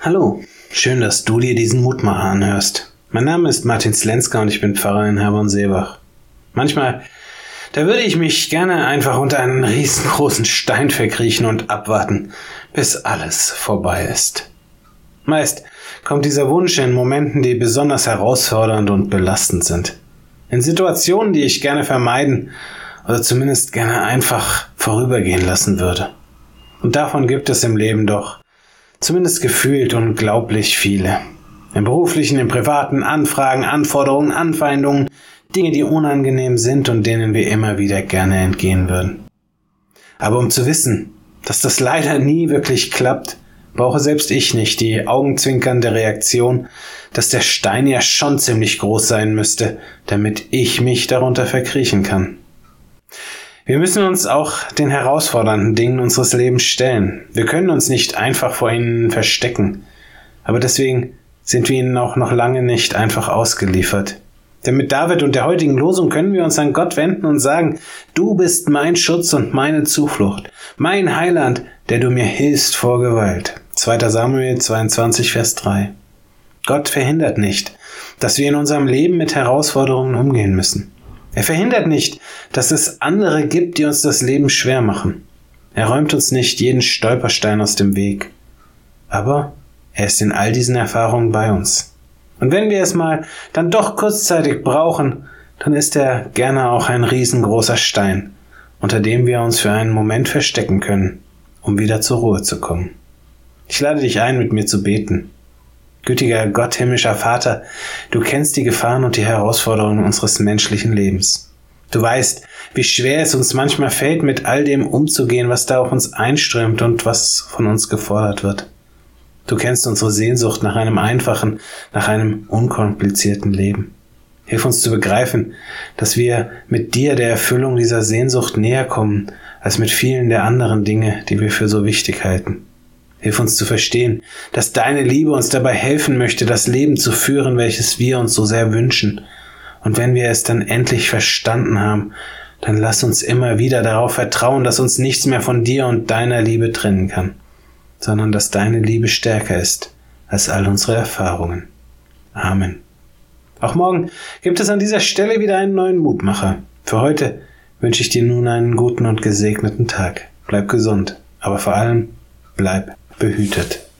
Hallo, schön, dass du dir diesen Mutmacher anhörst. Mein Name ist Martin Slenska und ich bin Pfarrer in Herborn-Seebach. Manchmal, da würde ich mich gerne einfach unter einen riesengroßen Stein verkriechen und abwarten, bis alles vorbei ist. Meist kommt dieser Wunsch in Momenten, die besonders herausfordernd und belastend sind. In Situationen, die ich gerne vermeiden oder zumindest gerne einfach vorübergehen lassen würde. Und davon gibt es im Leben doch Zumindest gefühlt unglaublich viele. Im beruflichen, im privaten, Anfragen, Anforderungen, Anfeindungen, Dinge, die unangenehm sind und denen wir immer wieder gerne entgehen würden. Aber um zu wissen, dass das leider nie wirklich klappt, brauche selbst ich nicht die augenzwinkernde Reaktion, dass der Stein ja schon ziemlich groß sein müsste, damit ich mich darunter verkriechen kann. Wir müssen uns auch den herausfordernden Dingen unseres Lebens stellen. Wir können uns nicht einfach vor ihnen verstecken. Aber deswegen sind wir ihnen auch noch lange nicht einfach ausgeliefert. Denn mit David und der heutigen Losung können wir uns an Gott wenden und sagen, du bist mein Schutz und meine Zuflucht, mein Heiland, der du mir hilfst vor Gewalt. 2. Samuel 22, Vers 3. Gott verhindert nicht, dass wir in unserem Leben mit Herausforderungen umgehen müssen. Er verhindert nicht, dass es andere gibt, die uns das Leben schwer machen. Er räumt uns nicht jeden Stolperstein aus dem Weg. Aber er ist in all diesen Erfahrungen bei uns. Und wenn wir es mal dann doch kurzzeitig brauchen, dann ist er gerne auch ein riesengroßer Stein, unter dem wir uns für einen Moment verstecken können, um wieder zur Ruhe zu kommen. Ich lade dich ein, mit mir zu beten. Gütiger Gott, himmlischer Vater, du kennst die Gefahren und die Herausforderungen unseres menschlichen Lebens. Du weißt, wie schwer es uns manchmal fällt, mit all dem umzugehen, was da auf uns einströmt und was von uns gefordert wird. Du kennst unsere Sehnsucht nach einem einfachen, nach einem unkomplizierten Leben. Hilf uns zu begreifen, dass wir mit dir der Erfüllung dieser Sehnsucht näher kommen, als mit vielen der anderen Dinge, die wir für so wichtig halten. Hilf uns zu verstehen, dass deine Liebe uns dabei helfen möchte, das Leben zu führen, welches wir uns so sehr wünschen. Und wenn wir es dann endlich verstanden haben, dann lass uns immer wieder darauf vertrauen, dass uns nichts mehr von dir und deiner Liebe trennen kann, sondern dass deine Liebe stärker ist als all unsere Erfahrungen. Amen. Auch morgen gibt es an dieser Stelle wieder einen neuen Mutmacher. Für heute wünsche ich dir nun einen guten und gesegneten Tag. Bleib gesund, aber vor allem bleib behütet.